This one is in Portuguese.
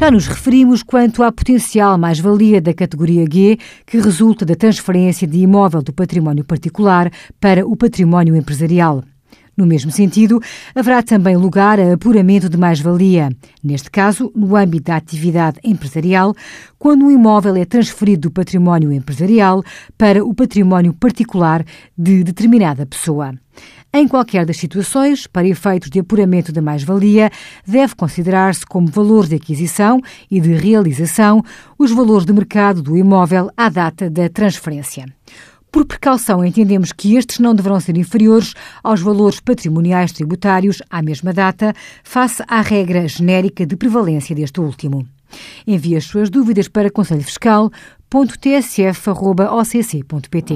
Já nos referimos quanto à potencial mais-valia da categoria G, que resulta da transferência de imóvel do património particular para o património empresarial. No mesmo sentido, haverá também lugar a apuramento de mais-valia, neste caso, no âmbito da atividade empresarial, quando um imóvel é transferido do património empresarial para o património particular de determinada pessoa. Em qualquer das situações, para efeitos de apuramento da mais-valia, deve considerar-se como valor de aquisição e de realização os valores de mercado do imóvel à data da transferência. Por precaução, entendemos que estes não deverão ser inferiores aos valores patrimoniais tributários à mesma data, face à regra genérica de prevalência deste último. Envie as suas dúvidas para conselhofiscal.tsf.occ.pt.